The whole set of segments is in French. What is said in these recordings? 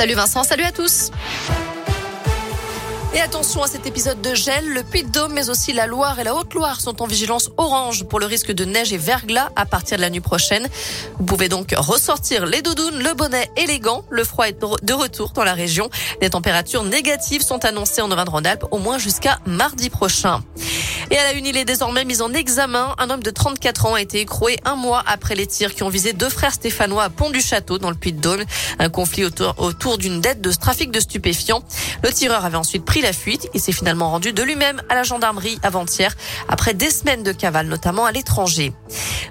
Salut Vincent, salut à tous. Et attention à cet épisode de gel, le Puy-de-Dôme mais aussi la Loire et la Haute-Loire sont en vigilance orange pour le risque de neige et verglas à partir de la nuit prochaine. Vous pouvez donc ressortir les doudounes, le bonnet et les gants. Le froid est de retour dans la région. Les températures négatives sont annoncées en Auvergne-Rhône-Alpes au moins jusqu'à mardi prochain. Et à la une, il est désormais mis en examen. Un homme de 34 ans a été écroué un mois après les tirs qui ont visé deux frères stéphanois à Pont-du-Château dans le Puy-de-Dôme. Un conflit autour, d'une dette de trafic de stupéfiants. Le tireur avait ensuite pris la fuite. Il s'est finalement rendu de lui-même à la gendarmerie avant-hier après des semaines de cavale, notamment à l'étranger.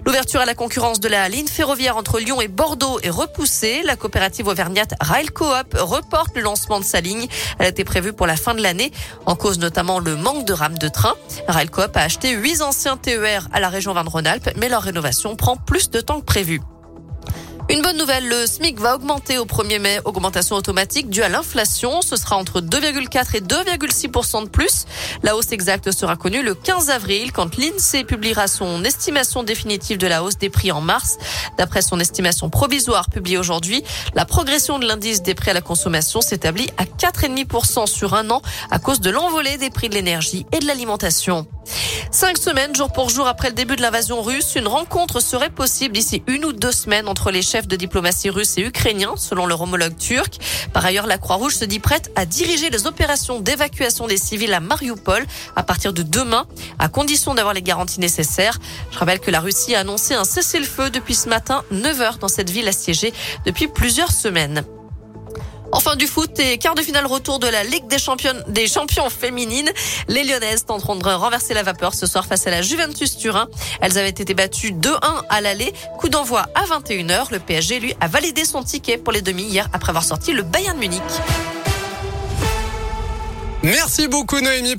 L'ouverture à la concurrence de la ligne ferroviaire entre Lyon et Bordeaux est repoussée. La coopérative auvergnate Rail Coop reporte le lancement de sa ligne. Elle était prévue pour la fin de l'année, en cause notamment le manque de rames de train. Coop a acheté huit anciens TER à la région Vin-de-Rhône-Alpes, mais leur rénovation prend plus de temps que prévu. Une bonne nouvelle, le SMIC va augmenter au 1er mai, augmentation automatique due à l'inflation. Ce sera entre 2,4 et 2,6 de plus. La hausse exacte sera connue le 15 avril quand l'INSEE publiera son estimation définitive de la hausse des prix en mars. D'après son estimation provisoire publiée aujourd'hui, la progression de l'indice des prix à la consommation s'établit à 4,5% sur un an à cause de l'envolée des prix de l'énergie et de l'alimentation. Cinq semaines, jour pour jour après le début de l'invasion russe, une rencontre serait possible d'ici une ou deux semaines entre les chefs de diplomatie russe et ukrainien, selon leur homologue turc. Par ailleurs, la Croix-Rouge se dit prête à diriger les opérations d'évacuation des civils à Mariupol à partir de demain, à condition d'avoir les garanties nécessaires. Je rappelle que la Russie a annoncé un cessez-le-feu depuis ce matin, 9 heures dans cette ville assiégée depuis plusieurs semaines. Enfin du foot et quart de finale retour de la Ligue des champions des champions féminines. Les Lyonnaises tenteront de renverser la vapeur ce soir face à la Juventus Turin. Elles avaient été battues 2-1 à l'aller. Coup d'envoi à 21h. Le PSG lui a validé son ticket pour les demi hier après avoir sorti le Bayern Munich. Merci beaucoup Noémie.